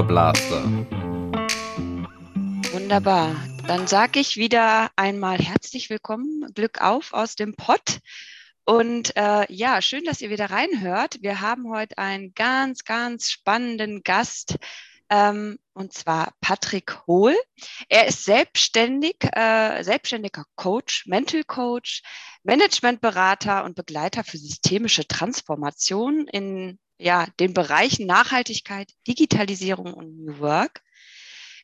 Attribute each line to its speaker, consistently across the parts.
Speaker 1: Blaster.
Speaker 2: Wunderbar. Dann sage ich wieder einmal herzlich willkommen, Glück auf aus dem Pott. Und äh, ja, schön, dass ihr wieder reinhört. Wir haben heute einen ganz, ganz spannenden Gast, ähm, und zwar Patrick Hohl. Er ist selbstständig, äh, selbstständiger Coach, Mental Coach, Managementberater und Begleiter für systemische Transformation in ja, den Bereichen Nachhaltigkeit, Digitalisierung und New Work.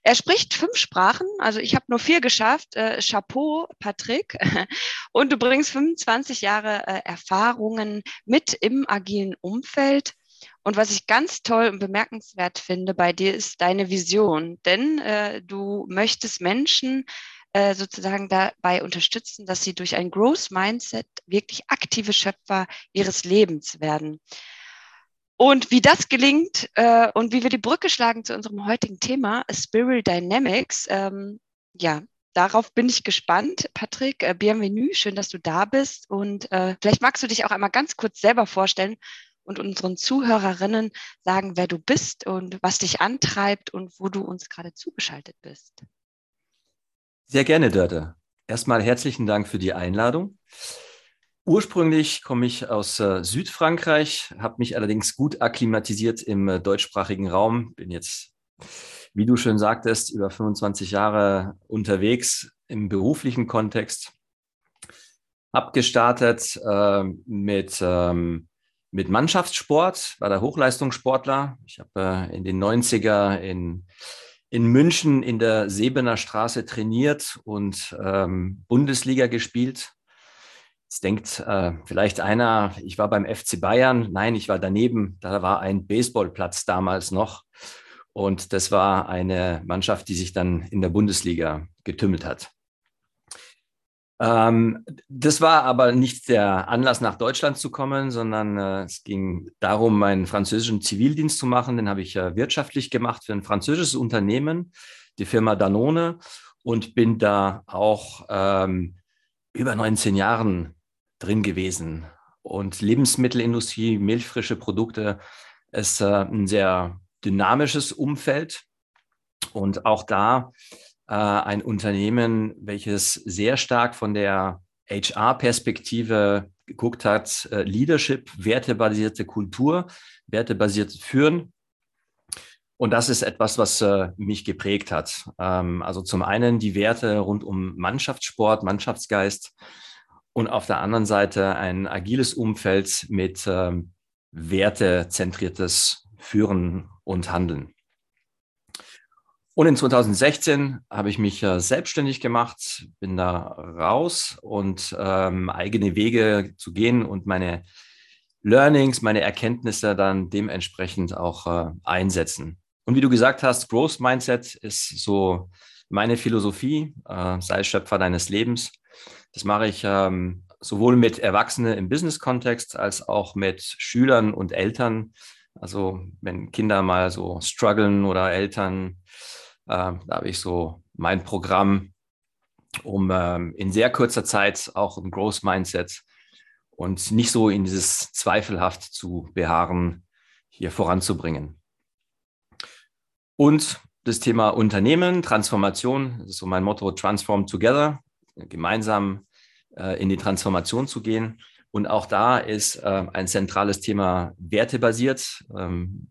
Speaker 2: Er spricht fünf Sprachen, also ich habe nur vier geschafft. Äh, Chapeau, Patrick. Und du bringst 25 Jahre äh, Erfahrungen mit im agilen Umfeld. Und was ich ganz toll und bemerkenswert finde bei dir ist deine Vision, denn äh, du möchtest Menschen äh, sozusagen dabei unterstützen, dass sie durch ein Growth Mindset wirklich aktive Schöpfer ihres Lebens werden. Und wie das gelingt äh, und wie wir die Brücke schlagen zu unserem heutigen Thema, Spiral Dynamics, ähm, ja, darauf bin ich gespannt. Patrick, äh, bienvenue, schön, dass du da bist. Und äh, vielleicht magst du dich auch einmal ganz kurz selber vorstellen und unseren Zuhörerinnen sagen, wer du bist und was dich antreibt und wo du uns gerade zugeschaltet bist.
Speaker 3: Sehr gerne, Dörte. Erstmal herzlichen Dank für die Einladung. Ursprünglich komme ich aus äh, Südfrankreich, habe mich allerdings gut akklimatisiert im äh, deutschsprachigen Raum. Bin jetzt, wie du schön sagtest, über 25 Jahre unterwegs im beruflichen Kontext. Abgestartet äh, mit, ähm, mit Mannschaftssport, war der Hochleistungssportler. Ich habe äh, in den 90er in, in München in der Sebener Straße trainiert und ähm, Bundesliga gespielt Jetzt denkt äh, vielleicht einer, ich war beim FC Bayern. Nein, ich war daneben. Da war ein Baseballplatz damals noch. Und das war eine Mannschaft, die sich dann in der Bundesliga getümmelt hat. Ähm, das war aber nicht der Anlass, nach Deutschland zu kommen, sondern äh, es ging darum, meinen französischen Zivildienst zu machen. Den habe ich äh, wirtschaftlich gemacht für ein französisches Unternehmen, die Firma Danone, und bin da auch ähm, über 19 Jahren drin gewesen. Und Lebensmittelindustrie, milchfrische Produkte ist äh, ein sehr dynamisches Umfeld. Und auch da äh, ein Unternehmen, welches sehr stark von der HR-Perspektive geguckt hat, äh, Leadership, wertebasierte Kultur, wertebasiert Führen. Und das ist etwas, was äh, mich geprägt hat. Ähm, also zum einen die Werte rund um Mannschaftssport, Mannschaftsgeist, und auf der anderen Seite ein agiles Umfeld mit ähm, wertezentriertes Führen und Handeln. Und in 2016 habe ich mich äh, selbstständig gemacht, bin da raus und ähm, eigene Wege zu gehen und meine Learnings, meine Erkenntnisse dann dementsprechend auch äh, einsetzen. Und wie du gesagt hast, Growth Mindset ist so meine Philosophie, äh, sei Schöpfer deines Lebens. Das mache ich ähm, sowohl mit Erwachsenen im Business-Kontext als auch mit Schülern und Eltern. Also wenn Kinder mal so strugglen oder Eltern, äh, da habe ich so mein Programm, um ähm, in sehr kurzer Zeit auch ein Growth Mindset und nicht so in dieses zweifelhaft zu beharren, hier voranzubringen. Und das Thema Unternehmen, Transformation, das ist so mein Motto, Transform Together gemeinsam in die Transformation zu gehen. Und auch da ist äh, ein zentrales Thema wertebasiert. Ähm,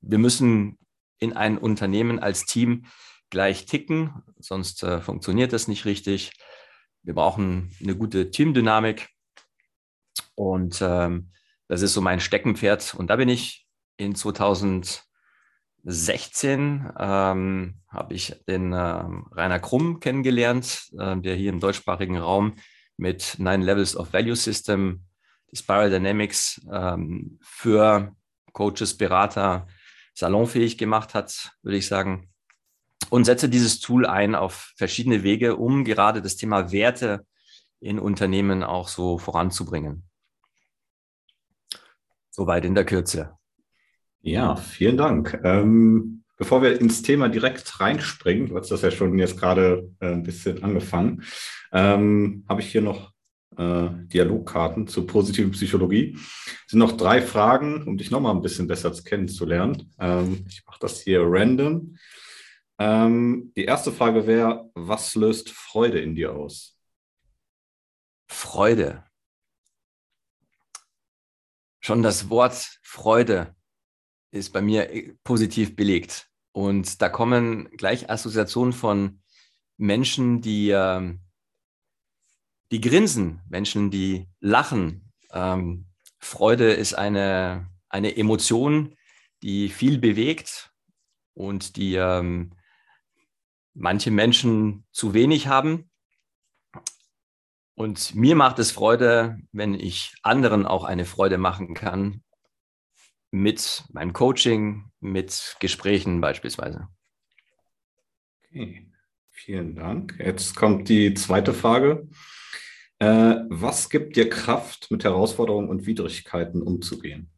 Speaker 3: wir müssen in ein Unternehmen als Team gleich ticken, sonst äh, funktioniert das nicht richtig. Wir brauchen eine gute Teamdynamik. Und ähm, das ist so mein Steckenpferd. Und da bin ich in 2000 16 ähm, habe ich den äh, Rainer Krumm kennengelernt, äh, der hier im deutschsprachigen Raum mit Nine Levels of Value System, Spiral Dynamics ähm, für Coaches, Berater salonfähig gemacht hat, würde ich sagen. Und setze dieses Tool ein auf verschiedene Wege, um gerade das Thema Werte in Unternehmen auch so voranzubringen. Soweit in der Kürze.
Speaker 1: Ja, vielen Dank. Ähm, bevor wir ins Thema direkt reinspringen, du hast das ja schon jetzt gerade äh, ein bisschen angefangen, ähm, habe ich hier noch äh, Dialogkarten zur positiven Psychologie. Es sind noch drei Fragen, um dich nochmal ein bisschen besser kennenzulernen. Ähm, ich mache das hier random. Ähm, die erste Frage wäre, was löst Freude in dir aus?
Speaker 3: Freude. Schon das Wort Freude ist bei mir äh, positiv belegt. Und da kommen gleich Assoziationen von Menschen, die, ähm, die grinsen, Menschen, die lachen. Ähm, Freude ist eine, eine Emotion, die viel bewegt und die ähm, manche Menschen zu wenig haben. Und mir macht es Freude, wenn ich anderen auch eine Freude machen kann mit meinem Coaching, mit Gesprächen beispielsweise.
Speaker 1: Okay, vielen Dank. Jetzt kommt die zweite Frage. Äh, was gibt dir Kraft, mit Herausforderungen und Widrigkeiten umzugehen?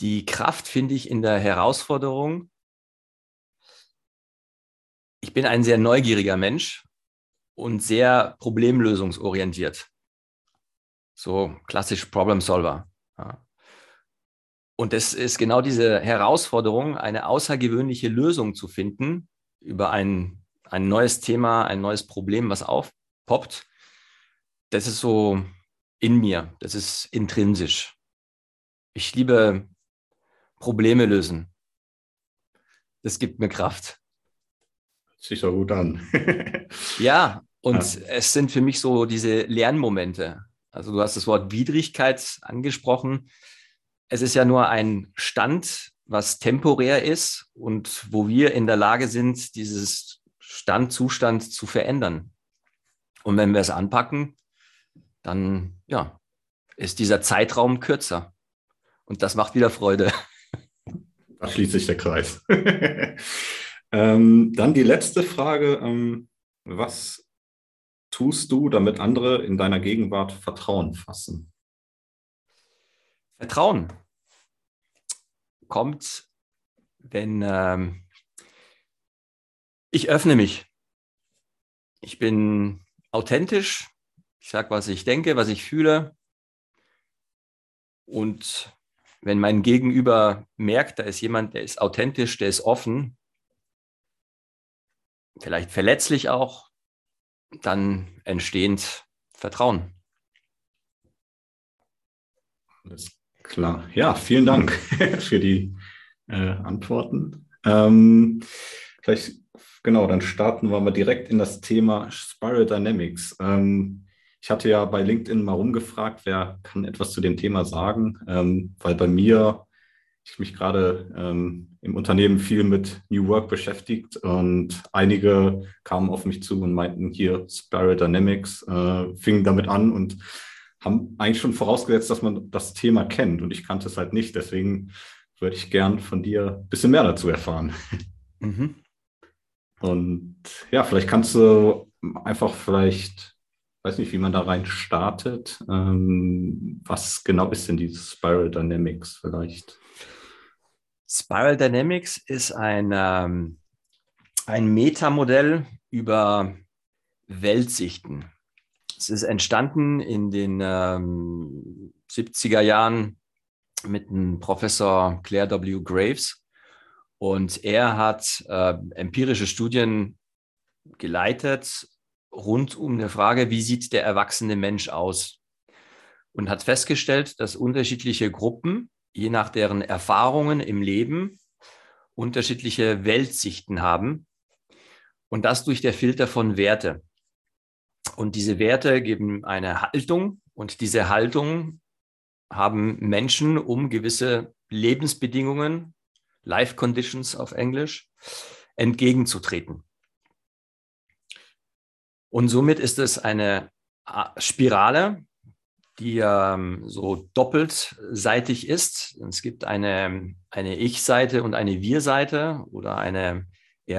Speaker 3: Die Kraft finde ich in der Herausforderung. Ich bin ein sehr neugieriger Mensch und sehr problemlösungsorientiert. So klassisch Problem Solver. Und es ist genau diese Herausforderung, eine außergewöhnliche Lösung zu finden über ein, ein neues Thema, ein neues Problem, was aufpoppt. Das ist so in mir, das ist intrinsisch. Ich liebe Probleme lösen. Das gibt mir Kraft.
Speaker 1: Sich doch gut an.
Speaker 3: ja, und ja. es sind für mich so diese Lernmomente. Also du hast das Wort Widrigkeit angesprochen. Es ist ja nur ein Stand, was temporär ist und wo wir in der Lage sind, dieses Standzustand zu verändern. Und wenn wir es anpacken, dann ja, ist dieser Zeitraum kürzer. Und das macht wieder Freude.
Speaker 1: Da schließt sich der Kreis. ähm, dann die letzte Frage. Ähm, was tust du, damit andere in deiner Gegenwart Vertrauen fassen?
Speaker 3: Vertrauen kommt, wenn ähm, ich öffne mich. Ich bin authentisch. Ich sage, was ich denke, was ich fühle. Und wenn mein Gegenüber merkt, da ist jemand, der ist authentisch, der ist offen, vielleicht verletzlich auch, dann entstehend Vertrauen.
Speaker 1: Alles klar. Ja, vielen Dank für die äh, Antworten. Ähm, vielleicht, genau, dann starten wir mal direkt in das Thema Spiral Dynamics. Ähm, ich hatte ja bei LinkedIn mal rumgefragt, wer kann etwas zu dem Thema sagen, ähm, weil bei mir ich mich gerade ähm, im Unternehmen viel mit New Work beschäftigt und einige kamen auf mich zu und meinten hier Spiral Dynamics, äh, fingen damit an und haben eigentlich schon vorausgesetzt, dass man das Thema kennt und ich kannte es halt nicht. Deswegen würde ich gern von dir ein bisschen mehr dazu erfahren. Mhm. Und ja, vielleicht kannst du einfach vielleicht, weiß nicht, wie man da rein startet. Ähm, was genau ist denn dieses Spiral Dynamics vielleicht?
Speaker 3: Spiral Dynamics ist ein, ähm, ein Metamodell über Weltsichten. Es ist entstanden in den ähm, 70er Jahren mit dem Professor Claire W. Graves. Und er hat äh, empirische Studien geleitet rund um die Frage, wie sieht der erwachsene Mensch aus? Und hat festgestellt, dass unterschiedliche Gruppen je nach deren Erfahrungen im Leben unterschiedliche Weltsichten haben und das durch der Filter von Werte. Und diese Werte geben eine Haltung und diese Haltung haben Menschen, um gewisse Lebensbedingungen, Life Conditions auf Englisch, entgegenzutreten. Und somit ist es eine Spirale, die ähm, so doppelseitig ist. Es gibt eine, eine Ich-Seite und eine Wir-Seite oder eine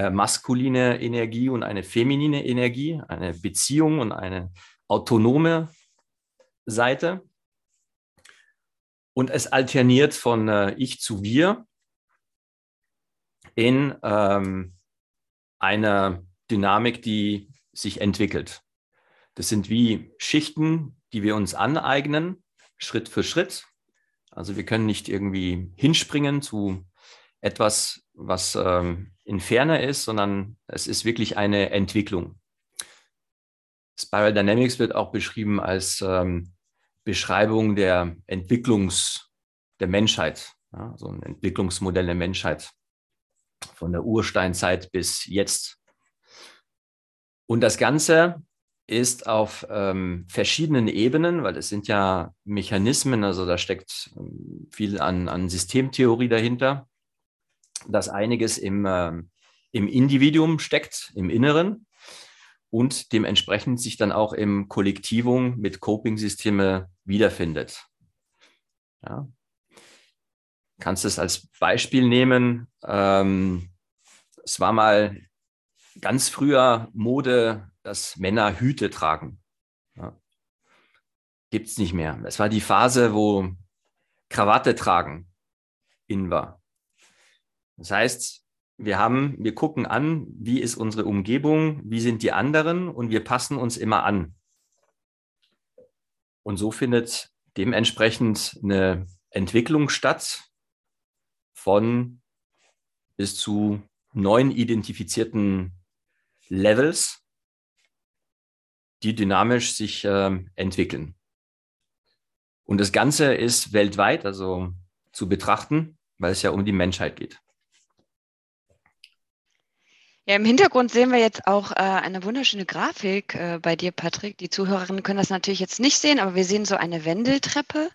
Speaker 3: maskuline Energie und eine feminine Energie, eine Beziehung und eine autonome Seite. Und es alterniert von äh, Ich zu Wir in ähm, einer Dynamik, die sich entwickelt. Das sind wie Schichten, die wir uns aneignen, Schritt für Schritt. Also wir können nicht irgendwie hinspringen zu etwas, was ähm, in Ferne ist, sondern es ist wirklich eine Entwicklung. Spiral Dynamics wird auch beschrieben als ähm, Beschreibung der Entwicklungs der Menschheit, ja, so ein Entwicklungsmodell der Menschheit von der Ursteinzeit bis jetzt. Und das Ganze ist auf ähm, verschiedenen Ebenen, weil es sind ja Mechanismen, also da steckt ähm, viel an, an Systemtheorie dahinter, dass einiges im, ähm, im Individuum steckt, im Inneren und dementsprechend sich dann auch im Kollektivum mit Coping-Systeme wiederfindet. Ja. Kannst es als Beispiel nehmen. Ähm, es war mal ganz früher Mode, dass Männer Hüte tragen. Ja. Gibt es nicht mehr. Es war die Phase, wo Krawatte tragen in war. Das heißt, wir haben, wir gucken an, wie ist unsere Umgebung, wie sind die anderen und wir passen uns immer an. Und so findet dementsprechend eine Entwicklung statt von bis zu neun identifizierten Levels, die dynamisch sich äh, entwickeln. Und das Ganze ist weltweit, also zu betrachten, weil es ja um die Menschheit geht.
Speaker 2: Ja, im Hintergrund sehen wir jetzt auch äh, eine wunderschöne Grafik äh, bei dir, Patrick. Die Zuhörerinnen können das natürlich jetzt nicht sehen, aber wir sehen so eine Wendeltreppe.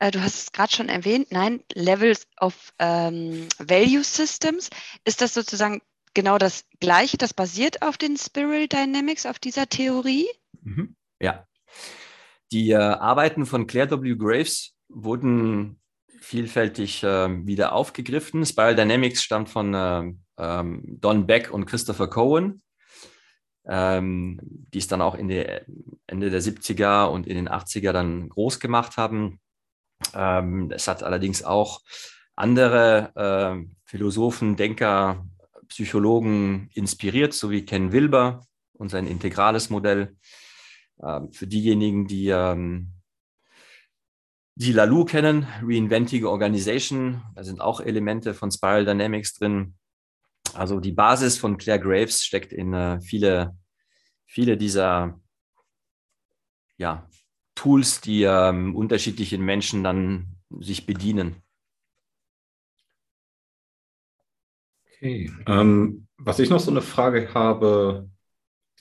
Speaker 2: Äh, du hast es gerade schon erwähnt, nein, Levels of ähm, Value Systems. Ist das sozusagen genau das Gleiche? Das basiert auf den Spiral Dynamics, auf dieser Theorie?
Speaker 3: Mhm. Ja. Die äh, Arbeiten von Claire W. Graves wurden vielfältig äh, wieder aufgegriffen. Spiral Dynamics stammt von äh, ähm, Don Beck und Christopher Cohen, ähm, die es dann auch in die Ende der 70er und in den 80er dann groß gemacht haben. Ähm, es hat allerdings auch andere äh, Philosophen, Denker, Psychologen inspiriert, so wie Ken Wilber und sein integrales Modell. Ähm, für diejenigen, die ähm, die Lalu kennen, Reinventing Organization, da sind auch Elemente von Spiral Dynamics drin. Also die Basis von Claire Graves steckt in äh, viele, viele dieser ja, Tools, die ähm, unterschiedlichen Menschen dann sich bedienen.
Speaker 1: Okay. Ähm, was ich noch so eine Frage habe,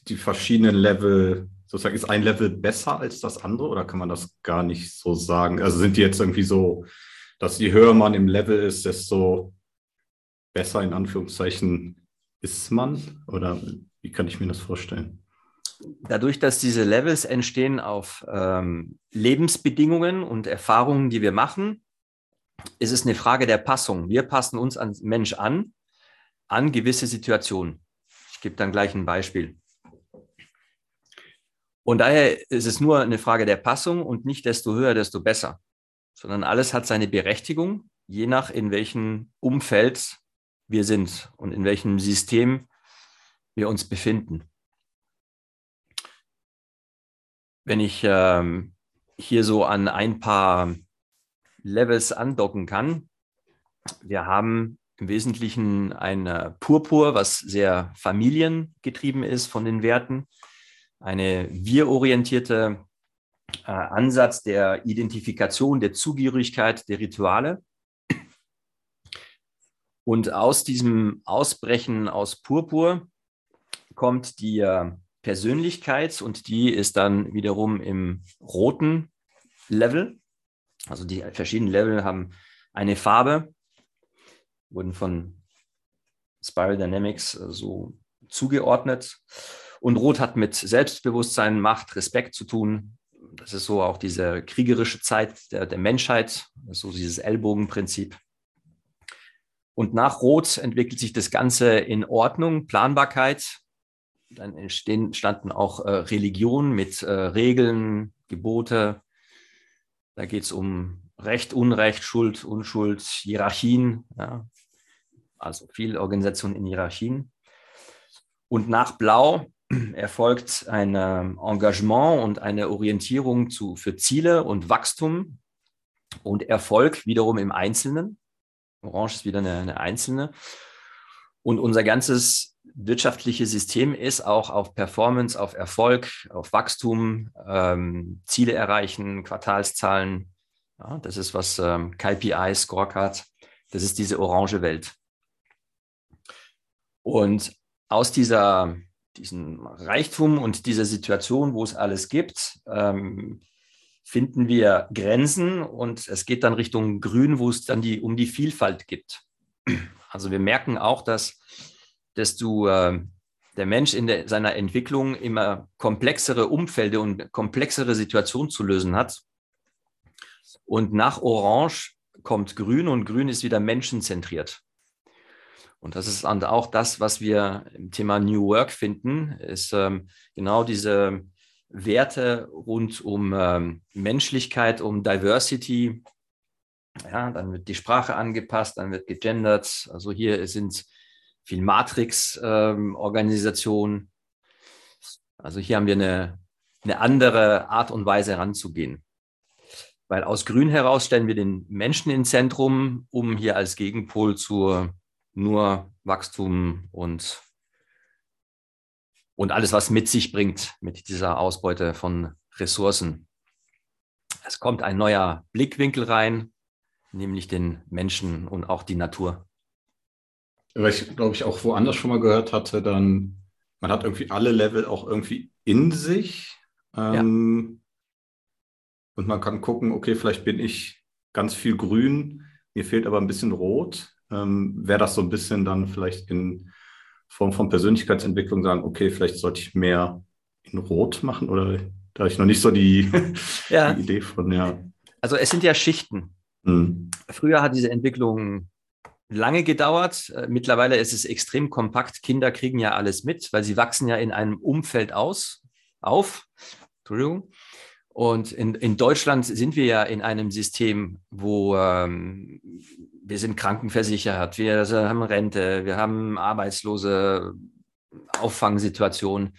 Speaker 1: die verschiedenen Level, sozusagen, ist ein Level besser als das andere oder kann man das gar nicht so sagen? Also sind die jetzt irgendwie so, dass je höher man im Level ist, desto besser in Anführungszeichen ist man? Oder wie kann ich mir das vorstellen?
Speaker 3: Dadurch, dass diese Levels entstehen auf ähm, Lebensbedingungen und Erfahrungen, die wir machen, ist es eine Frage der Passung. Wir passen uns als Mensch an, an gewisse Situationen. Ich gebe dann gleich ein Beispiel. Und daher ist es nur eine Frage der Passung und nicht desto höher, desto besser, sondern alles hat seine Berechtigung, je nach in welchem Umfeld wir sind und in welchem System wir uns befinden. Wenn ich ähm, hier so an ein paar Levels andocken kann, wir haben im Wesentlichen ein Purpur, was sehr familiengetrieben ist von den Werten, eine wir-orientierte äh, Ansatz der Identifikation, der Zugehörigkeit, der Rituale. Und aus diesem Ausbrechen aus Purpur kommt die äh, Persönlichkeit und die ist dann wiederum im roten Level. Also die verschiedenen Level haben eine Farbe, wurden von Spiral Dynamics äh, so zugeordnet. Und Rot hat mit Selbstbewusstsein, Macht, Respekt zu tun. Das ist so auch diese kriegerische Zeit der, der Menschheit, so dieses Ellbogenprinzip. Und nach Rot entwickelt sich das Ganze in Ordnung, Planbarkeit. Dann entstehen, standen auch äh, Religionen mit äh, Regeln, Gebote. Da geht es um Recht, Unrecht, Schuld, Unschuld, Hierarchien. Ja. Also viel Organisation in Hierarchien. Und nach Blau erfolgt ein ähm, Engagement und eine Orientierung zu, für Ziele und Wachstum und Erfolg wiederum im Einzelnen. Orange ist wieder eine, eine einzelne. Und unser ganzes wirtschaftliches System ist auch auf Performance, auf Erfolg, auf Wachstum, ähm, Ziele erreichen, Quartalszahlen. Ja, das ist was ähm, KPI, Scorecard, das ist diese orange Welt. Und aus dieser, diesem Reichtum und dieser Situation, wo es alles gibt, ähm, finden wir Grenzen und es geht dann Richtung Grün, wo es dann die, um die Vielfalt gibt. Also wir merken auch, dass, du äh, der Mensch in der, seiner Entwicklung immer komplexere Umfelder und komplexere Situationen zu lösen hat. Und nach Orange kommt Grün und Grün ist wieder menschenzentriert. Und das ist auch das, was wir im Thema New Work finden, ist ähm, genau diese Werte rund um ähm, Menschlichkeit, um Diversity. Ja, dann wird die Sprache angepasst, dann wird gegendert. Also hier sind viel Matrix-Organisationen. Ähm, also hier haben wir eine, eine andere Art und Weise heranzugehen. Weil aus Grün heraus stellen wir den Menschen ins Zentrum, um hier als Gegenpol zu nur Wachstum und und alles, was mit sich bringt mit dieser Ausbeute von Ressourcen. Es kommt ein neuer Blickwinkel rein, nämlich den Menschen und auch die Natur.
Speaker 1: Weil ich glaube ich auch woanders schon mal gehört hatte, dann man hat irgendwie alle Level auch irgendwie in sich. Ähm, ja. Und man kann gucken, okay, vielleicht bin ich ganz viel grün, mir fehlt aber ein bisschen rot. Ähm, Wäre das so ein bisschen dann vielleicht in Form von Persönlichkeitsentwicklung sagen, okay, vielleicht sollte ich mehr in Rot machen oder da habe ich noch nicht so die, ja. die, Idee von, ja.
Speaker 3: Also es sind ja Schichten. Mhm. Früher hat diese Entwicklung lange gedauert. Äh, mittlerweile ist es extrem kompakt. Kinder kriegen ja alles mit, weil sie wachsen ja in einem Umfeld aus, auf. Entschuldigung. Und in, in Deutschland sind wir ja in einem System, wo ähm, wir sind krankenversichert, wir haben Rente, wir haben arbeitslose Auffangsituation.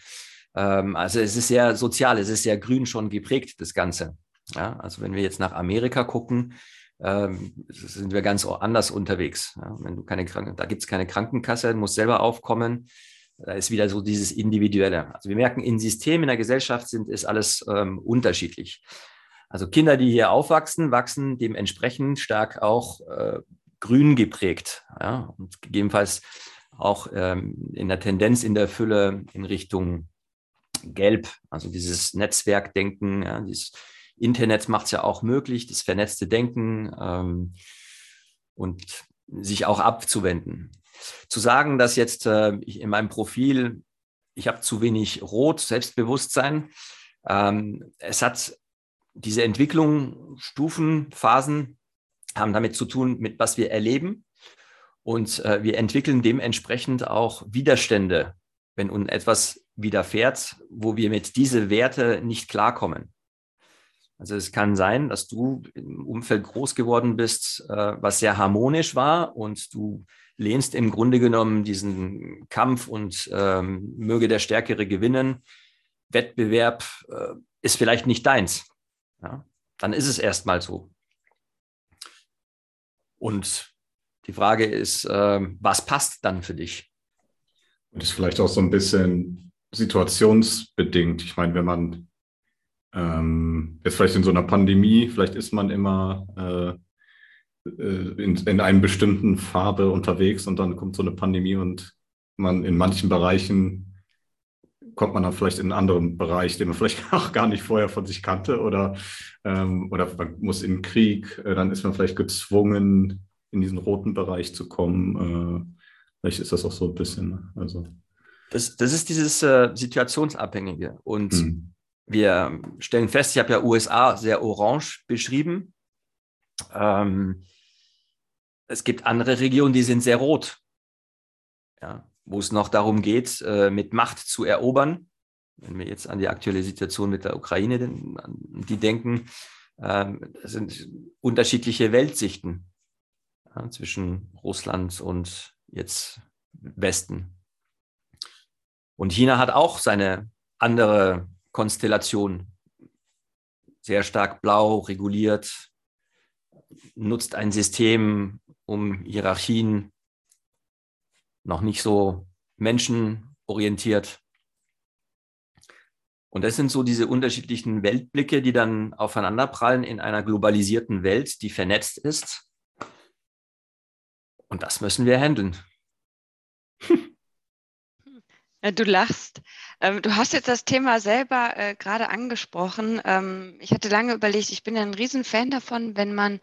Speaker 3: Ähm, also es ist sehr sozial, es ist sehr grün schon geprägt, das Ganze. Ja, also wenn wir jetzt nach Amerika gucken, ähm, sind wir ganz anders unterwegs. Ja, wenn du keine Kranken, da gibt es keine Krankenkasse, muss selber aufkommen. Da ist wieder so dieses Individuelle. Also wir merken, in Systemen in der Gesellschaft sind, ist alles ähm, unterschiedlich. Also Kinder, die hier aufwachsen, wachsen dementsprechend stark auch äh, grün geprägt. Ja? Und gegebenenfalls auch ähm, in der Tendenz in der Fülle in Richtung Gelb, also dieses Netzwerkdenken, ja, dieses Internet macht es ja auch möglich, das vernetzte Denken ähm, und sich auch abzuwenden. Zu sagen, dass jetzt äh, in meinem Profil, ich habe zu wenig Rot, Selbstbewusstsein, ähm, es hat diese Entwicklung, Stufen, Phasen haben damit zu tun, mit was wir erleben. Und äh, wir entwickeln dementsprechend auch Widerstände, wenn uns etwas widerfährt, wo wir mit diese Werte nicht klarkommen. Also es kann sein, dass du im Umfeld groß geworden bist, äh, was sehr harmonisch war und du lehnst im Grunde genommen diesen Kampf und ähm, möge der Stärkere gewinnen. Wettbewerb äh, ist vielleicht nicht deins. Ja? Dann ist es erstmal so. Und die Frage ist, äh, was passt dann für dich?
Speaker 1: Und ist vielleicht auch so ein bisschen situationsbedingt. Ich meine, wenn man ähm, jetzt vielleicht in so einer Pandemie, vielleicht ist man immer äh, äh, in, in einer bestimmten Farbe unterwegs und dann kommt so eine Pandemie und man in manchen Bereichen kommt man dann vielleicht in einen anderen Bereich, den man vielleicht auch gar nicht vorher von sich kannte oder, ähm, oder man muss in den Krieg, äh, dann ist man vielleicht gezwungen, in diesen roten Bereich zu kommen. Äh, vielleicht ist das auch so ein bisschen. Ne? Also.
Speaker 3: Das, das ist dieses äh, Situationsabhängige. Und hm. wir stellen fest, ich habe ja USA sehr orange beschrieben. Ähm, es gibt andere Regionen, die sind sehr rot. Ja, wo es noch darum geht, äh, mit Macht zu erobern. Wenn wir jetzt an die aktuelle Situation mit der Ukraine die denken, ähm, das sind unterschiedliche Weltsichten zwischen Russland und jetzt Westen. Und China hat auch seine andere Konstellation. Sehr stark blau, reguliert, nutzt ein System, um Hierarchien noch nicht so menschenorientiert. Und das sind so diese unterschiedlichen Weltblicke, die dann aufeinanderprallen in einer globalisierten Welt, die vernetzt ist. Und das müssen wir handeln.
Speaker 2: Du lachst. Ähm, du hast jetzt das Thema selber äh, gerade angesprochen. Ähm, ich hatte lange überlegt, ich bin ein Riesenfan davon, wenn man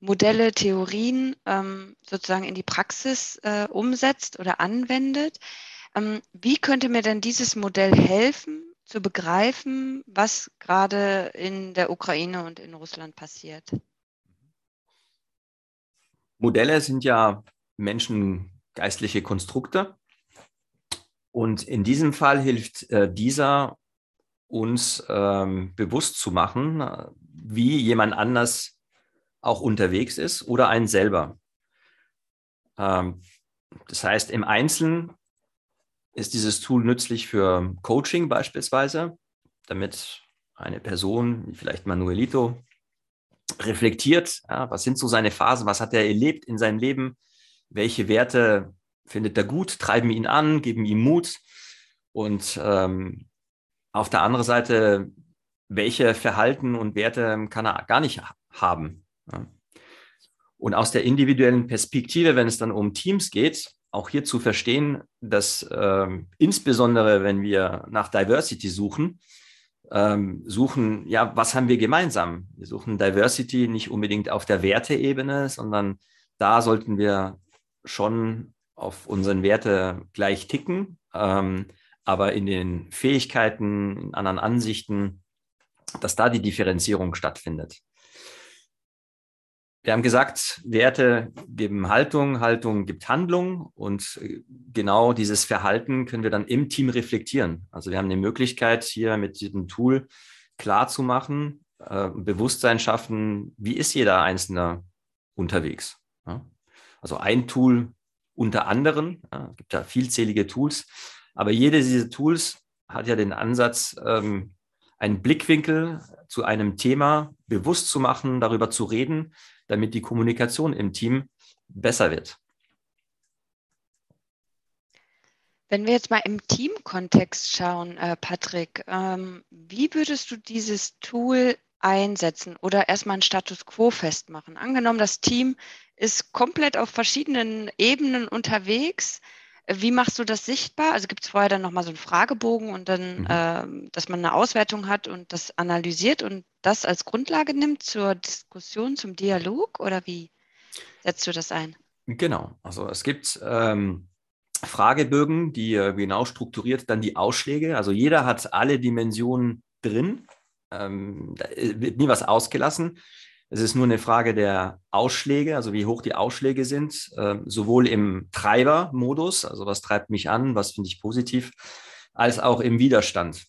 Speaker 2: Modelle, Theorien ähm, sozusagen in die Praxis äh, umsetzt oder anwendet. Ähm, wie könnte mir denn dieses Modell helfen, zu begreifen, was gerade in der Ukraine und in Russland passiert?
Speaker 3: Modelle sind ja menschengeistliche Konstrukte. Und in diesem Fall hilft äh, dieser uns ähm, bewusst zu machen, wie jemand anders auch unterwegs ist oder einen selber. Ähm, das heißt, im Einzelnen ist dieses Tool nützlich für Coaching beispielsweise, damit eine Person, vielleicht Manuelito, reflektiert, ja, was sind so seine Phasen, was hat er erlebt in seinem Leben, welche Werte findet er gut, treiben ihn an, geben ihm Mut und ähm, auf der anderen Seite, welche Verhalten und Werte kann er gar nicht haben. Ja. Und aus der individuellen Perspektive, wenn es dann um Teams geht, auch hier zu verstehen, dass ähm, insbesondere, wenn wir nach Diversity suchen, ähm, suchen, ja, was haben wir gemeinsam? Wir suchen Diversity nicht unbedingt auf der Werteebene, sondern da sollten wir schon auf unseren Werte gleich ticken, ähm, aber in den Fähigkeiten, in anderen Ansichten, dass da die Differenzierung stattfindet. Wir haben gesagt, Werte geben Haltung, Haltung gibt Handlung und äh, genau dieses Verhalten können wir dann im Team reflektieren. Also wir haben die Möglichkeit, hier mit diesem Tool klar zu machen, äh, Bewusstsein schaffen, wie ist jeder Einzelne unterwegs. Ja? Also ein Tool unter anderem, ja, gibt ja vielzählige Tools, aber jede dieser Tools hat ja den Ansatz, ähm, einen Blickwinkel zu einem Thema bewusst zu machen, darüber zu reden, damit die Kommunikation im Team besser wird.
Speaker 2: Wenn wir jetzt mal im Teamkontext schauen, äh, Patrick, ähm, wie würdest du dieses Tool einsetzen oder erstmal einen Status quo festmachen? Angenommen, das Team ist komplett auf verschiedenen Ebenen unterwegs. Wie machst du das sichtbar? Also gibt es vorher dann nochmal so einen Fragebogen und dann, mhm. äh, dass man eine Auswertung hat und das analysiert und das als Grundlage nimmt zur Diskussion, zum Dialog oder wie setzt du das ein?
Speaker 3: Genau, also es gibt ähm, Fragebögen, die äh, genau strukturiert dann die Ausschläge. Also jeder hat alle Dimensionen drin, ähm, da wird nie was ausgelassen. Es ist nur eine Frage der Ausschläge, also wie hoch die Ausschläge sind, äh, sowohl im Treibermodus, also was treibt mich an, was finde ich positiv, als auch im Widerstand.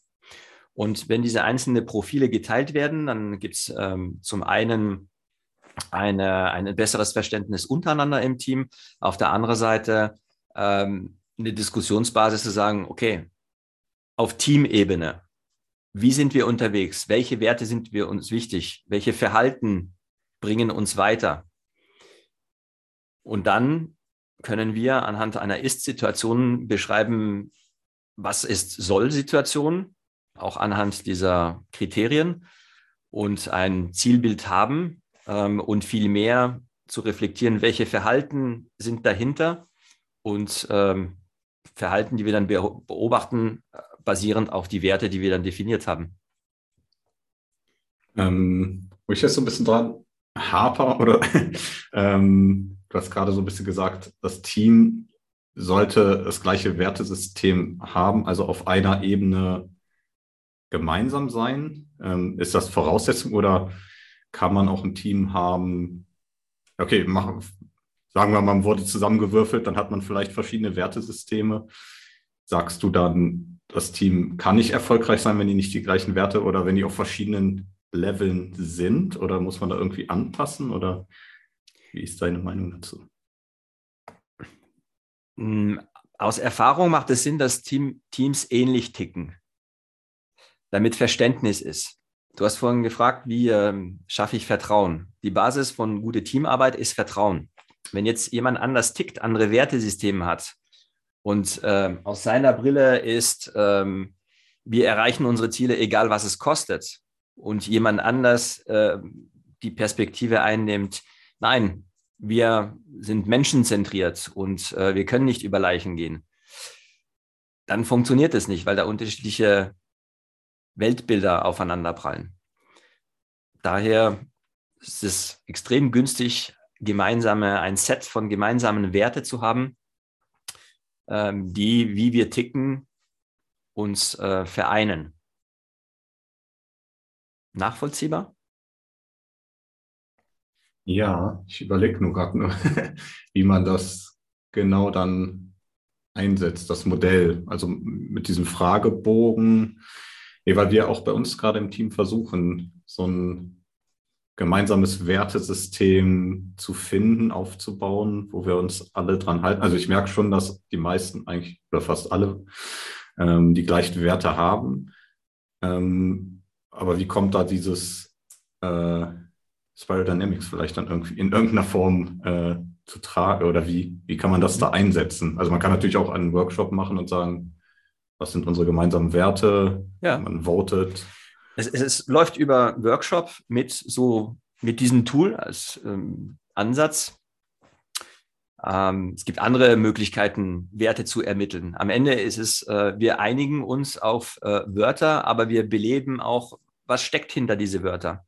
Speaker 3: Und wenn diese einzelnen Profile geteilt werden, dann gibt es ähm, zum einen eine, ein besseres Verständnis untereinander im Team, auf der anderen Seite ähm, eine Diskussionsbasis zu sagen, okay, auf Teamebene, wie sind wir unterwegs? Welche Werte sind wir uns wichtig? Welche Verhalten bringen uns weiter? Und dann können wir anhand einer Ist-Situation beschreiben, was ist Soll-Situation, auch anhand dieser Kriterien und ein Zielbild haben ähm, und viel mehr zu reflektieren, welche Verhalten sind dahinter und ähm, Verhalten, die wir dann beobachten, basierend auf die Werte, die wir dann definiert haben.
Speaker 1: Ähm, wo ich jetzt so ein bisschen dran haper oder ähm, du hast gerade so ein bisschen gesagt, das Team sollte das gleiche Wertesystem haben, also auf einer Ebene gemeinsam sein. Ähm, ist das Voraussetzung oder kann man auch ein Team haben? Okay, mach, sagen wir, man wurde zusammengewürfelt, dann hat man vielleicht verschiedene Wertesysteme. Sagst du dann, das Team kann nicht erfolgreich sein, wenn die nicht die gleichen Werte oder wenn die auf verschiedenen Leveln sind? Oder muss man da irgendwie anpassen? Oder wie ist deine Meinung dazu?
Speaker 3: Hm, aus Erfahrung macht es Sinn, dass Team, Teams ähnlich ticken, damit Verständnis ist. Du hast vorhin gefragt, wie ähm, schaffe ich Vertrauen? Die Basis von gute Teamarbeit ist Vertrauen. Wenn jetzt jemand anders tickt, andere Wertesysteme hat und äh, aus seiner Brille ist, ähm, wir erreichen unsere Ziele, egal was es kostet, und jemand anders äh, die Perspektive einnimmt, nein, wir sind menschenzentriert und äh, wir können nicht über Leichen gehen, dann funktioniert es nicht, weil da unterschiedliche Weltbilder aufeinanderprallen. Daher ist es extrem günstig, gemeinsame, ein Set von gemeinsamen Werte zu haben, ähm, die, wie wir ticken, uns äh, vereinen. Nachvollziehbar?
Speaker 1: Ja, ich überlege nur gerade wie man das genau dann einsetzt, das Modell. Also mit diesem Fragebogen, weil wir auch bei uns gerade im Team versuchen, so ein gemeinsames Wertesystem zu finden, aufzubauen, wo wir uns alle dran halten. Also ich merke schon, dass die meisten eigentlich oder fast alle ähm, die gleichen Werte haben. Ähm, aber wie kommt da dieses äh, Spiral Dynamics vielleicht dann irgendwie in irgendeiner Form äh, zu tragen oder wie, wie kann man das da einsetzen? Also man kann natürlich auch einen Workshop machen und sagen, was sind unsere gemeinsamen Werte?
Speaker 3: Ja.
Speaker 1: Man votet.
Speaker 3: Es, es, es läuft über Workshop mit so mit diesem Tool als ähm, Ansatz. Ähm, es gibt andere Möglichkeiten, Werte zu ermitteln. Am Ende ist es, äh, wir einigen uns auf äh, Wörter, aber wir beleben auch, was steckt hinter diese Wörter.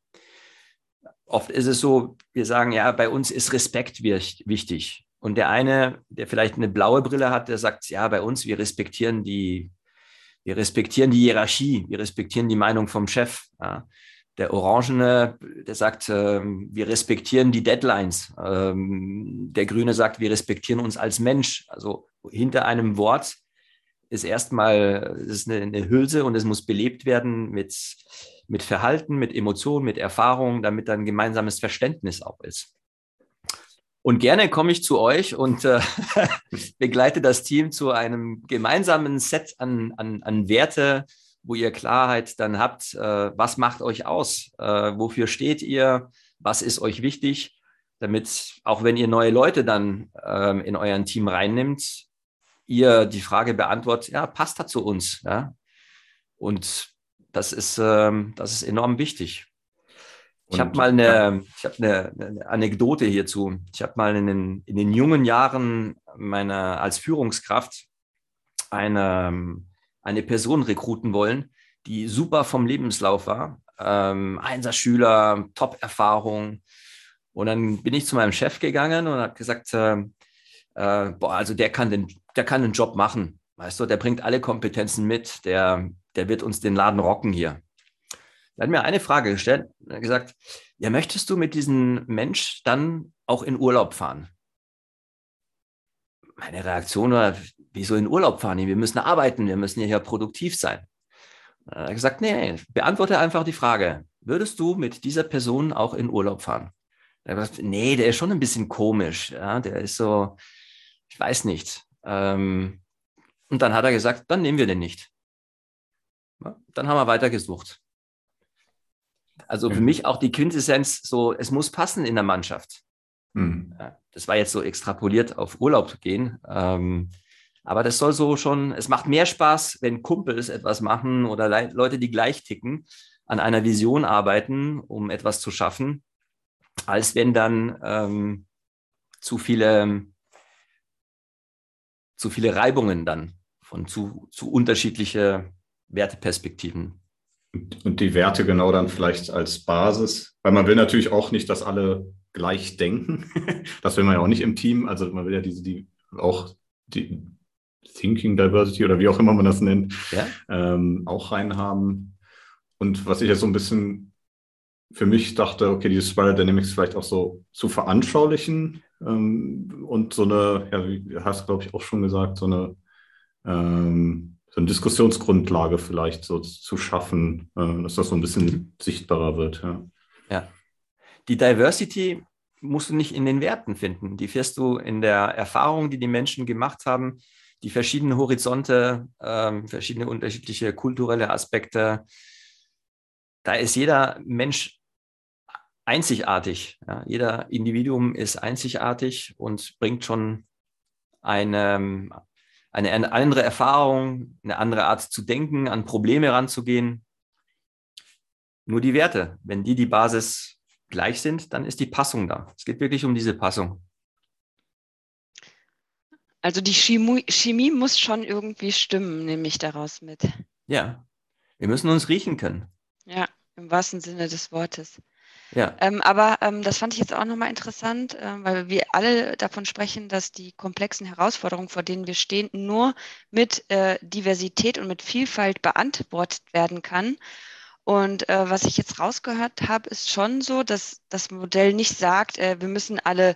Speaker 3: Oft ist es so, wir sagen, ja, bei uns ist Respekt wichtig. Und der eine, der vielleicht eine blaue Brille hat, der sagt, ja, bei uns, wir respektieren die, wir respektieren die Hierarchie, wir respektieren die Meinung vom Chef. Ja. Der Orangene, der sagt, äh, wir respektieren die Deadlines. Ähm, der Grüne sagt, wir respektieren uns als Mensch. Also hinter einem Wort ist erstmal ist eine, eine Hülse und es muss belebt werden mit, mit Verhalten, mit Emotionen, mit Erfahrungen, damit dann gemeinsames Verständnis auch ist. Und gerne komme ich zu euch und äh, begleite das Team zu einem gemeinsamen Set an, an, an Werte, wo ihr Klarheit dann habt, äh, was macht euch aus, äh, wofür steht ihr, was ist euch wichtig, damit auch wenn ihr neue Leute dann ähm, in euren Team reinnimmt, ihr die Frage beantwortet, ja, passt das zu uns? Ja? Und das ist, ähm, das ist enorm wichtig. Ich habe mal eine, ich hab eine, eine Anekdote hierzu. Ich habe mal in den, in den jungen Jahren meiner als Führungskraft eine, eine Person rekruten wollen, die super vom Lebenslauf war. Ähm, Einserschüler, Top-Erfahrung. Und dann bin ich zu meinem Chef gegangen und habe gesagt, äh, äh, boah, also der kann, den, der kann den Job machen. Weißt du, der bringt alle Kompetenzen mit, der, der wird uns den Laden rocken hier. Er hat mir eine Frage gestellt. Gesagt, ja, möchtest du mit diesem Mensch dann auch in Urlaub fahren? Meine Reaktion war, wieso in Urlaub fahren? Wir müssen arbeiten, wir müssen hier produktiv sein. Er hat gesagt, nee, beantworte einfach die Frage, würdest du mit dieser Person auch in Urlaub fahren? Er hat gesagt, nee, der ist schon ein bisschen komisch. Ja, der ist so, ich weiß nicht. Ähm, und dann hat er gesagt, dann nehmen wir den nicht. Ja, dann haben wir weitergesucht. Also für mich auch die Quintessenz, so, es muss passen in der Mannschaft. Mhm. Das war jetzt so extrapoliert auf Urlaub zu gehen. Ähm, aber das soll so schon, es macht mehr Spaß, wenn Kumpels etwas machen oder Leute, die gleich ticken, an einer Vision arbeiten, um etwas zu schaffen, als wenn dann ähm, zu viele, zu viele Reibungen dann von zu, zu unterschiedliche Werteperspektiven
Speaker 1: und die Werte genau dann vielleicht als Basis, weil man will natürlich auch nicht, dass alle gleich denken. das will man ja auch nicht im Team. Also man will ja diese, die auch die Thinking Diversity oder wie auch immer man das nennt, ja? ähm, auch reinhaben. Und was ich jetzt so ein bisschen für mich dachte, okay, diese Spiral Dynamics vielleicht auch so zu veranschaulichen ähm, und so eine, ja, wie hast glaube ich, auch schon gesagt, so eine ähm, so eine Diskussionsgrundlage vielleicht so zu schaffen, äh, dass das so ein bisschen sichtbarer wird. Ja.
Speaker 3: ja. Die Diversity musst du nicht in den Werten finden. Die fährst du in der Erfahrung, die die Menschen gemacht haben, die verschiedenen Horizonte, ähm, verschiedene unterschiedliche kulturelle Aspekte. Da ist jeder Mensch einzigartig. Ja. Jeder Individuum ist einzigartig und bringt schon eine, eine, eine andere Erfahrung, eine andere Art zu denken, an Probleme ranzugehen. Nur die Werte, wenn die die Basis gleich sind, dann ist die Passung da. Es geht wirklich um diese Passung.
Speaker 2: Also die Chemie, Chemie muss schon irgendwie stimmen, nehme ich daraus mit.
Speaker 3: Ja, wir müssen uns riechen können.
Speaker 2: Ja, im wahrsten Sinne des Wortes. Ja. Ähm, aber ähm, das fand ich jetzt auch nochmal interessant, äh, weil wir alle davon sprechen, dass die komplexen Herausforderungen, vor denen wir stehen, nur mit äh, Diversität und mit Vielfalt beantwortet werden kann. Und äh, was ich jetzt rausgehört habe, ist schon so, dass das Modell nicht sagt, äh, wir müssen alle,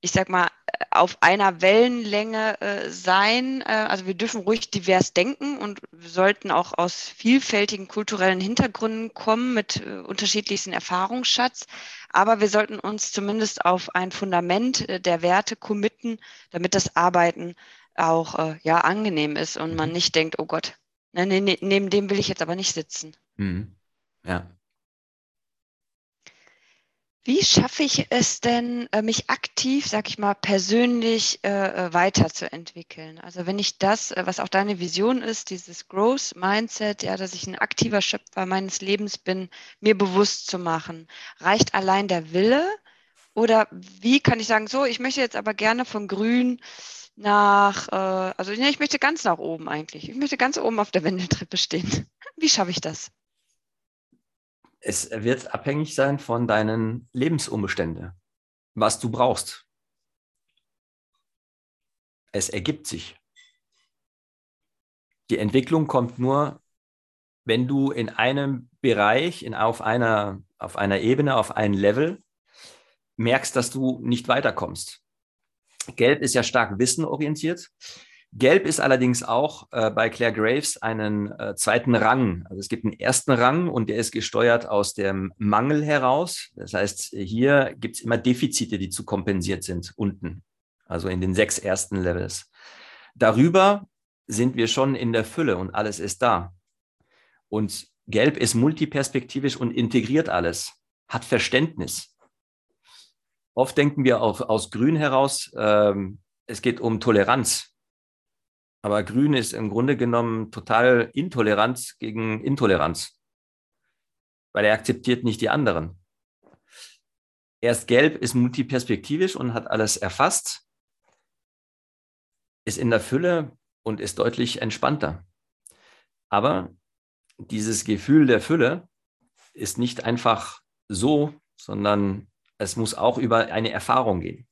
Speaker 2: ich sag mal, auf einer Wellenlänge äh, sein. Äh, also wir dürfen ruhig divers denken und wir sollten auch aus vielfältigen kulturellen Hintergründen kommen mit äh, unterschiedlichsten Erfahrungsschatz. Aber wir sollten uns zumindest auf ein Fundament äh, der Werte committen, damit das Arbeiten auch äh, ja angenehm ist und man mhm. nicht denkt, oh Gott, ne, ne, ne, neben dem will ich jetzt aber nicht sitzen.
Speaker 3: Mhm. Ja.
Speaker 2: Wie schaffe ich es denn, äh, mich aktiv, sag ich mal, persönlich äh, äh, weiterzuentwickeln? Also wenn ich das, was auch deine Vision ist, dieses Growth Mindset, ja, dass ich ein aktiver Schöpfer meines Lebens bin, mir bewusst zu machen, reicht allein der Wille? Oder wie kann ich sagen, so, ich möchte jetzt aber gerne von Grün nach, also ich möchte ganz nach oben eigentlich. Ich möchte ganz oben auf der Wendeltreppe stehen. Wie schaffe ich das?
Speaker 3: Es wird abhängig sein von deinen Lebensumständen, was du brauchst. Es ergibt sich. Die Entwicklung kommt nur, wenn du in einem Bereich, in, auf, einer, auf einer Ebene, auf einem Level merkst, dass du nicht weiterkommst. Gelb ist ja stark wissenorientiert. Gelb ist allerdings auch äh, bei Claire Graves einen äh, zweiten Rang. Also es gibt einen ersten Rang und der ist gesteuert aus dem Mangel heraus. Das heißt, hier gibt es immer Defizite, die zu kompensiert sind unten, also in den sechs ersten Levels. Darüber sind wir schon in der Fülle und alles ist da. Und Gelb ist multiperspektivisch und integriert alles, hat Verständnis. Oft denken wir auch aus Grün heraus, ähm, es geht um Toleranz. Aber Grün ist im Grunde genommen total intolerant gegen Intoleranz, weil er akzeptiert nicht die anderen. Erst Gelb ist multiperspektivisch und hat alles erfasst, ist in der Fülle und ist deutlich entspannter. Aber dieses Gefühl der Fülle ist nicht einfach so, sondern es muss auch über eine Erfahrung gehen.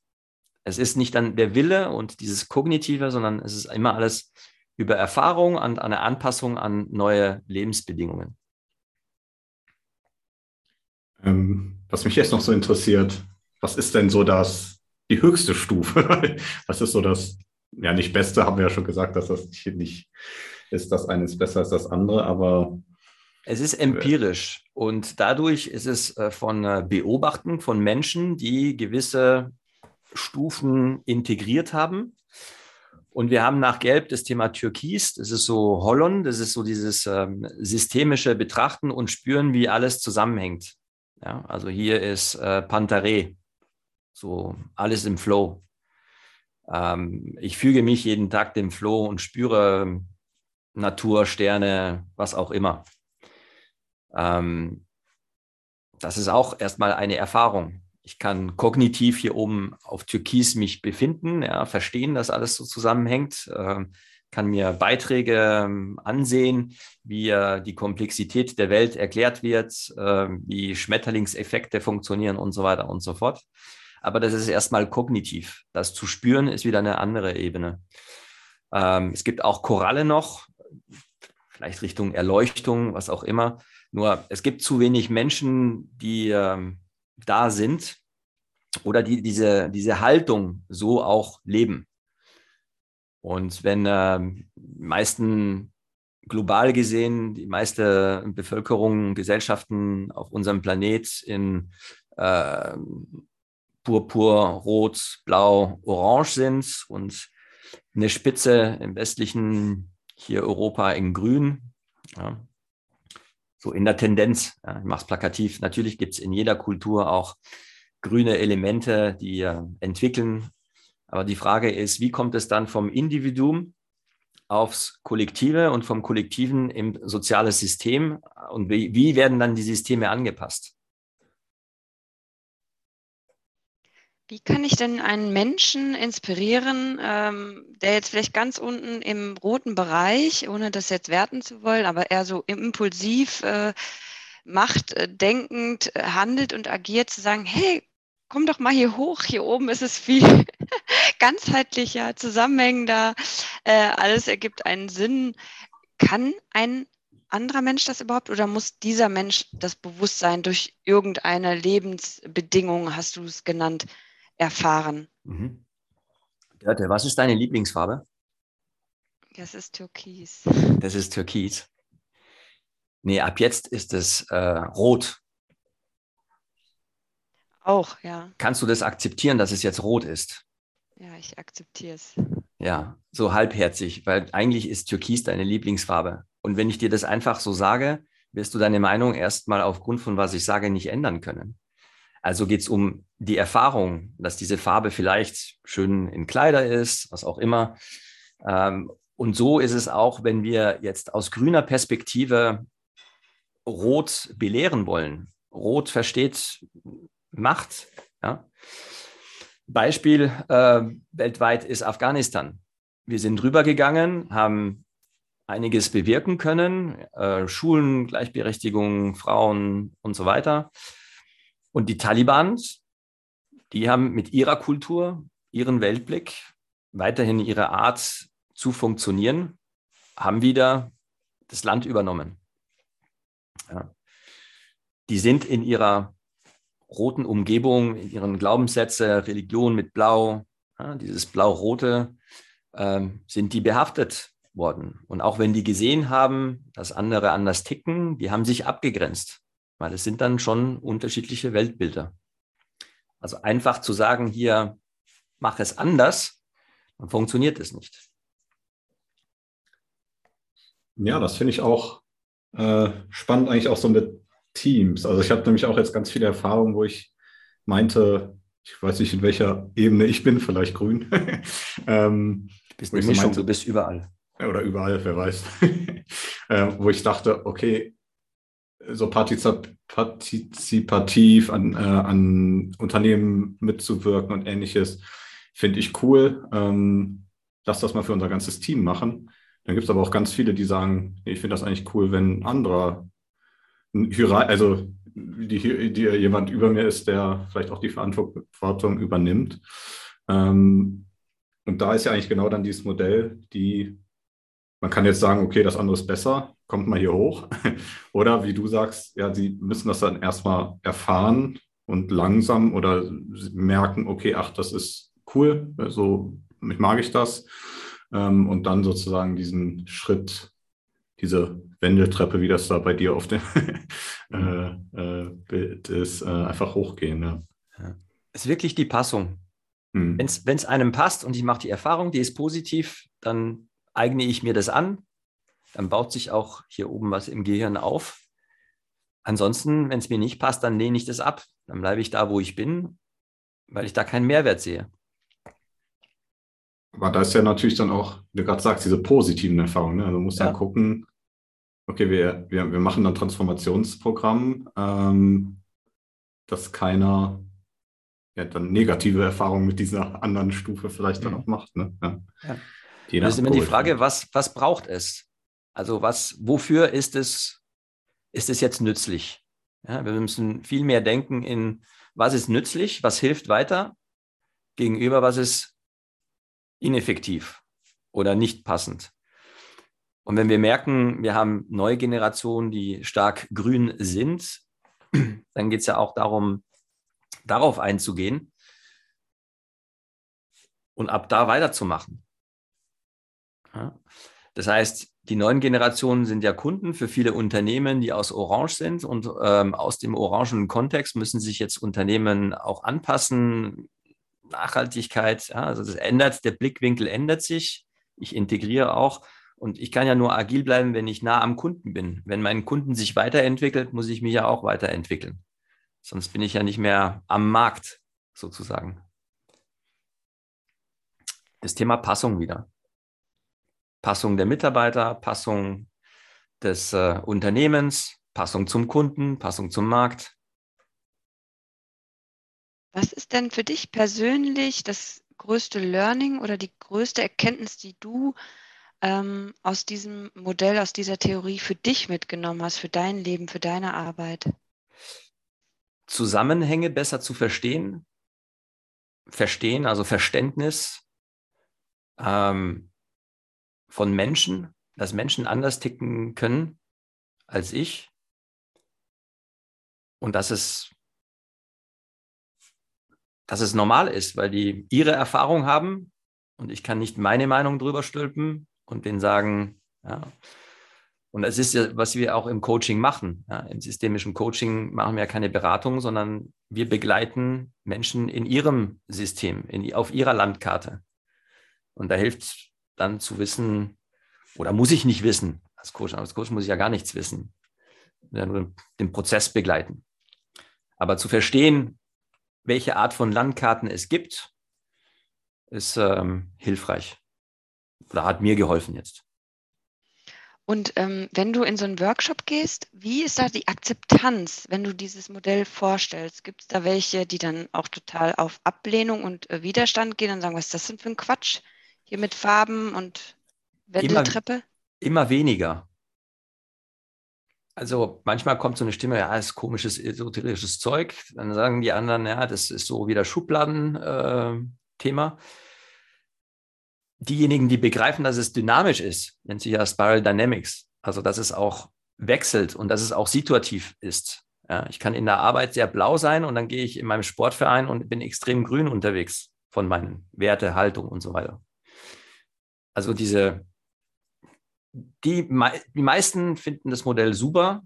Speaker 3: Es ist nicht dann der Wille und dieses Kognitive, sondern es ist immer alles über Erfahrung und eine Anpassung an neue Lebensbedingungen.
Speaker 1: Ähm, was mich jetzt noch so interessiert, was ist denn so das, die höchste Stufe? was ist so das, ja, nicht Beste, haben wir ja schon gesagt, dass das nicht ist, das eine ist besser als das andere, aber.
Speaker 3: Es ist empirisch und dadurch ist es äh, von äh, Beobachten von Menschen, die gewisse Stufen integriert haben. Und wir haben nach Gelb das Thema Türkis, das ist so Hollon, das ist so dieses ähm, systemische Betrachten und Spüren, wie alles zusammenhängt. Ja, also hier ist äh, Pantare, so alles im Flow. Ähm, ich füge mich jeden Tag dem Flow und spüre Natur, Sterne, was auch immer. Ähm, das ist auch erstmal eine Erfahrung. Ich kann kognitiv hier oben auf Türkis mich befinden, ja, verstehen, dass alles so zusammenhängt, äh, kann mir Beiträge äh, ansehen, wie äh, die Komplexität der Welt erklärt wird, ähm, wie Schmetterlingseffekte funktionieren und so weiter und so fort. Aber das ist erstmal kognitiv. Das zu spüren ist wieder eine andere Ebene. Ähm, es gibt auch Koralle noch, vielleicht Richtung Erleuchtung, was auch immer. Nur es gibt zu wenig Menschen, die ähm, da sind oder die diese, diese Haltung so auch leben. Und wenn äh, meisten global gesehen die meiste Bevölkerung, Gesellschaften auf unserem Planet in äh, Purpur, Rot, Blau, Orange sind und eine Spitze im westlichen hier Europa in Grün. Ja. So in der Tendenz, ja, ich mache es plakativ. Natürlich gibt es in jeder Kultur auch grüne Elemente, die äh, entwickeln. Aber die Frage ist, wie kommt es dann vom Individuum aufs Kollektive und vom Kollektiven im soziales System und wie, wie werden dann die Systeme angepasst?
Speaker 2: Wie kann ich denn einen Menschen inspirieren, ähm, der jetzt vielleicht ganz unten im roten Bereich, ohne das jetzt werten zu wollen, aber eher so impulsiv äh, macht, äh, denkend äh, handelt und agiert, zu sagen, hey, komm doch mal hier hoch, hier oben ist es viel ganzheitlicher, zusammenhängender, äh, alles ergibt einen Sinn. Kann ein anderer Mensch das überhaupt oder muss dieser Mensch das Bewusstsein durch irgendeine Lebensbedingung, hast du es genannt, erfahren?
Speaker 3: Mhm. Dörte, was ist deine Lieblingsfarbe?
Speaker 2: Das ist Türkis.
Speaker 3: Das ist Türkis. Nee, ab jetzt ist es äh, rot.
Speaker 2: Auch, ja.
Speaker 3: Kannst du das akzeptieren, dass es jetzt rot ist?
Speaker 2: Ja, ich akzeptiere es.
Speaker 3: Ja, so halbherzig, weil eigentlich ist Türkis deine Lieblingsfarbe. Und wenn ich dir das einfach so sage, wirst du deine Meinung erstmal aufgrund von was ich sage nicht ändern können. Also geht es um die Erfahrung, dass diese Farbe vielleicht schön in Kleider ist, was auch immer. Ähm, und so ist es auch, wenn wir jetzt aus grüner Perspektive Rot belehren wollen. Rot versteht Macht. Ja. Beispiel äh, weltweit ist Afghanistan. Wir sind rübergegangen, haben einiges bewirken können, äh, Schulen, Gleichberechtigung, Frauen und so weiter. Und die Taliban, die haben mit ihrer Kultur, ihren Weltblick, weiterhin ihre Art zu funktionieren, haben wieder das Land übernommen. Ja. Die sind in ihrer roten Umgebung, in ihren Glaubenssätze, Religion mit Blau, ja, dieses Blau-Rote, ähm, sind die behaftet worden. Und auch wenn die gesehen haben, dass andere anders ticken, die haben sich abgegrenzt, weil es sind dann schon unterschiedliche Weltbilder. Also einfach zu sagen, hier, mach es anders, dann funktioniert es nicht.
Speaker 1: Ja, das finde ich auch äh, spannend, eigentlich auch so mit Teams. Also ich habe nämlich auch jetzt ganz viele Erfahrungen, wo ich meinte, ich weiß nicht, in welcher Ebene ich bin, vielleicht grün.
Speaker 3: ähm, du bist eine Mischung, meinte, du bist überall.
Speaker 1: Oder überall, wer weiß. äh, wo ich dachte, okay, so partizipativ an, äh, an Unternehmen mitzuwirken und ähnliches, finde ich cool. Ähm, lass das mal für unser ganzes Team machen. Dann gibt es aber auch ganz viele, die sagen, ich finde das eigentlich cool, wenn ein anderer also die, die, jemand über mir ist, der vielleicht auch die Verantwortung übernimmt. Ähm, und da ist ja eigentlich genau dann dieses Modell, die man kann jetzt sagen, okay, das andere ist besser, kommt mal hier hoch. oder wie du sagst, ja, sie müssen das dann erstmal erfahren und langsam oder merken, okay, ach, das ist cool, so also, mag ich das. Ähm, und dann sozusagen diesen Schritt diese Wendeltreppe, wie das da bei dir auf dem äh, äh, Bild ist, äh, einfach hochgehen. Ne?
Speaker 3: Ja. Ist wirklich die Passung. Hm. Wenn es einem passt und ich mache die Erfahrung, die ist positiv, dann eigne ich mir das an. Dann baut sich auch hier oben was im Gehirn auf. Ansonsten, wenn es mir nicht passt, dann lehne ich das ab. Dann bleibe ich da, wo ich bin, weil ich da keinen Mehrwert sehe.
Speaker 1: Aber da ist ja natürlich dann auch, wie du gerade sagst, diese positiven Erfahrungen. Ne? Also man muss ja. dann gucken, okay, wir, wir, wir machen dann Transformationsprogramm, ähm, dass keiner ja, dann negative Erfahrungen mit dieser anderen Stufe vielleicht dann mhm. auch macht. Ne? Ja.
Speaker 3: Ja. Das ist immer die Frage, was, was braucht es? Also was, wofür ist es, ist es jetzt nützlich? Ja, wir müssen viel mehr denken in, was ist nützlich, was hilft weiter, gegenüber was ist ineffektiv oder nicht passend. Und wenn wir merken, wir haben neue Generationen, die stark grün sind, dann geht es ja auch darum, darauf einzugehen und ab da weiterzumachen. Das heißt, die neuen Generationen sind ja Kunden für viele Unternehmen, die aus Orange sind und ähm, aus dem orangen Kontext müssen sich jetzt Unternehmen auch anpassen, Nachhaltigkeit. Ja, also das ändert, der Blickwinkel ändert sich. Ich integriere auch. Und ich kann ja nur agil bleiben, wenn ich nah am Kunden bin. Wenn mein Kunden sich weiterentwickelt, muss ich mich ja auch weiterentwickeln. Sonst bin ich ja nicht mehr am Markt sozusagen. Das Thema Passung wieder. Passung der Mitarbeiter, Passung des äh, Unternehmens, Passung zum Kunden, Passung zum Markt.
Speaker 2: Was ist denn für dich persönlich das größte Learning oder die größte Erkenntnis, die du ähm, aus diesem Modell, aus dieser Theorie für dich mitgenommen hast, für dein Leben, für deine Arbeit?
Speaker 3: Zusammenhänge besser zu verstehen, verstehen, also Verständnis ähm, von Menschen, dass Menschen anders ticken können als ich und dass es, dass es normal ist, weil die ihre Erfahrung haben und ich kann nicht meine Meinung drüber stülpen und denen sagen, ja. Und das ist ja, was wir auch im Coaching machen. Ja. Im systemischen Coaching machen wir ja keine Beratung, sondern wir begleiten Menschen in ihrem System, in, auf ihrer Landkarte. Und da hilft dann zu wissen, oder muss ich nicht wissen, als Coach, als Coach muss ich ja gar nichts wissen, nur den Prozess begleiten. Aber zu verstehen, welche Art von Landkarten es gibt, ist ähm, hilfreich oder hat mir geholfen jetzt.
Speaker 2: Und ähm, wenn du in so einen Workshop gehst, wie ist da die Akzeptanz, wenn du dieses Modell vorstellst? Gibt es da welche, die dann auch total auf Ablehnung und äh, Widerstand gehen und sagen, was ist das denn für ein Quatsch? Hier mit Farben und Wendeltreppe?
Speaker 3: Immer, immer weniger. Also manchmal kommt so eine Stimme, ja, ist komisches esoterisches Zeug. Dann sagen die anderen, ja, das ist so wieder Schubladen-Thema. Äh, diejenigen, die begreifen, dass es dynamisch ist, nennt sich ja Spiral Dynamics, also dass es auch wechselt und dass es auch situativ ist. Ja, ich kann in der Arbeit sehr blau sein und dann gehe ich in meinem Sportverein und bin extrem grün unterwegs von meinen Werte, Haltung und so weiter. Also diese, die, die meisten finden das Modell super.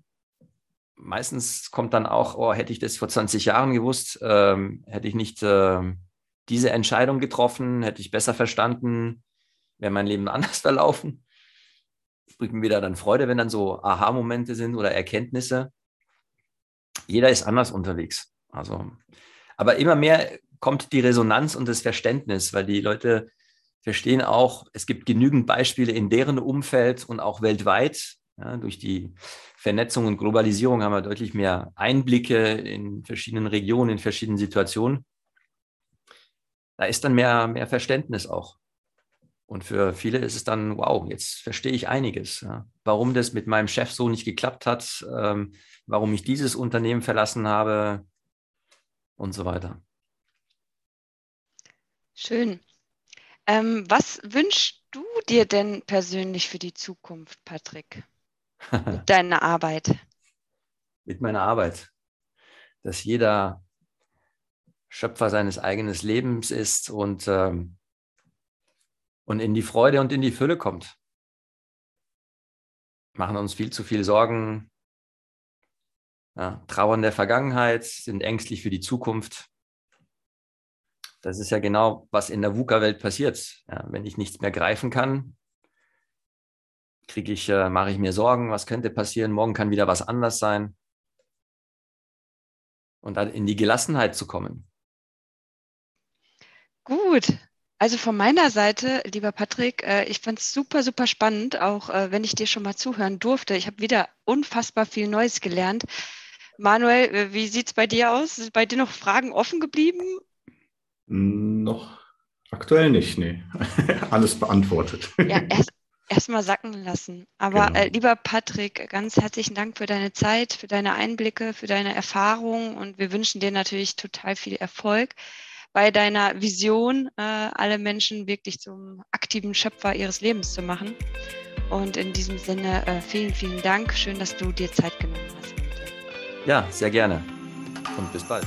Speaker 3: Meistens kommt dann auch, oh, hätte ich das vor 20 Jahren gewusst, ähm, hätte ich nicht ähm, diese Entscheidung getroffen, hätte ich besser verstanden, wäre mein Leben anders verlaufen. Bringt mir wieder dann Freude, wenn dann so Aha-Momente sind oder Erkenntnisse. Jeder ist anders unterwegs. Also, aber immer mehr kommt die Resonanz und das Verständnis, weil die Leute verstehen auch, es gibt genügend Beispiele in deren Umfeld und auch weltweit. Ja, durch die Vernetzung und Globalisierung haben wir deutlich mehr Einblicke in verschiedenen Regionen, in verschiedenen Situationen da ist dann mehr, mehr Verständnis auch. Und für viele ist es dann, wow, jetzt verstehe ich einiges. Ja. Warum das mit meinem Chef so nicht geklappt hat, ähm, warum ich dieses Unternehmen verlassen habe und so weiter.
Speaker 2: Schön. Ähm, was wünschst du dir denn persönlich für die Zukunft, Patrick? Mit deiner Arbeit?
Speaker 3: Mit meiner Arbeit. Dass jeder Schöpfer seines eigenen Lebens ist und, ähm, und in die Freude und in die Fülle kommt. Machen uns viel zu viel Sorgen, ja, trauern der Vergangenheit, sind ängstlich für die Zukunft. Das ist ja genau, was in der VUCA-Welt passiert. Ja, wenn ich nichts mehr greifen kann, kriege ich, äh, mache ich mir Sorgen, was könnte passieren, morgen kann wieder was anders sein. Und dann in die Gelassenheit zu kommen.
Speaker 2: Gut. Also von meiner Seite, lieber Patrick, äh, ich fand es super, super spannend, auch äh, wenn ich dir schon mal zuhören durfte. Ich habe wieder unfassbar viel Neues gelernt. Manuel, äh, wie sieht es bei dir aus? Sind bei dir noch Fragen offen geblieben?
Speaker 1: Noch aktuell nicht, nee. Alles beantwortet.
Speaker 2: Ja, erst, erst mal sacken lassen. Aber genau. äh, lieber Patrick, ganz herzlichen Dank für deine Zeit, für deine Einblicke, für deine Erfahrungen und wir wünschen dir natürlich total viel Erfolg bei deiner Vision, äh, alle Menschen wirklich zum aktiven Schöpfer ihres Lebens zu machen. Und in diesem Sinne, äh, vielen, vielen Dank. Schön, dass du dir Zeit genommen hast.
Speaker 3: Ja, sehr gerne. Und bis bald.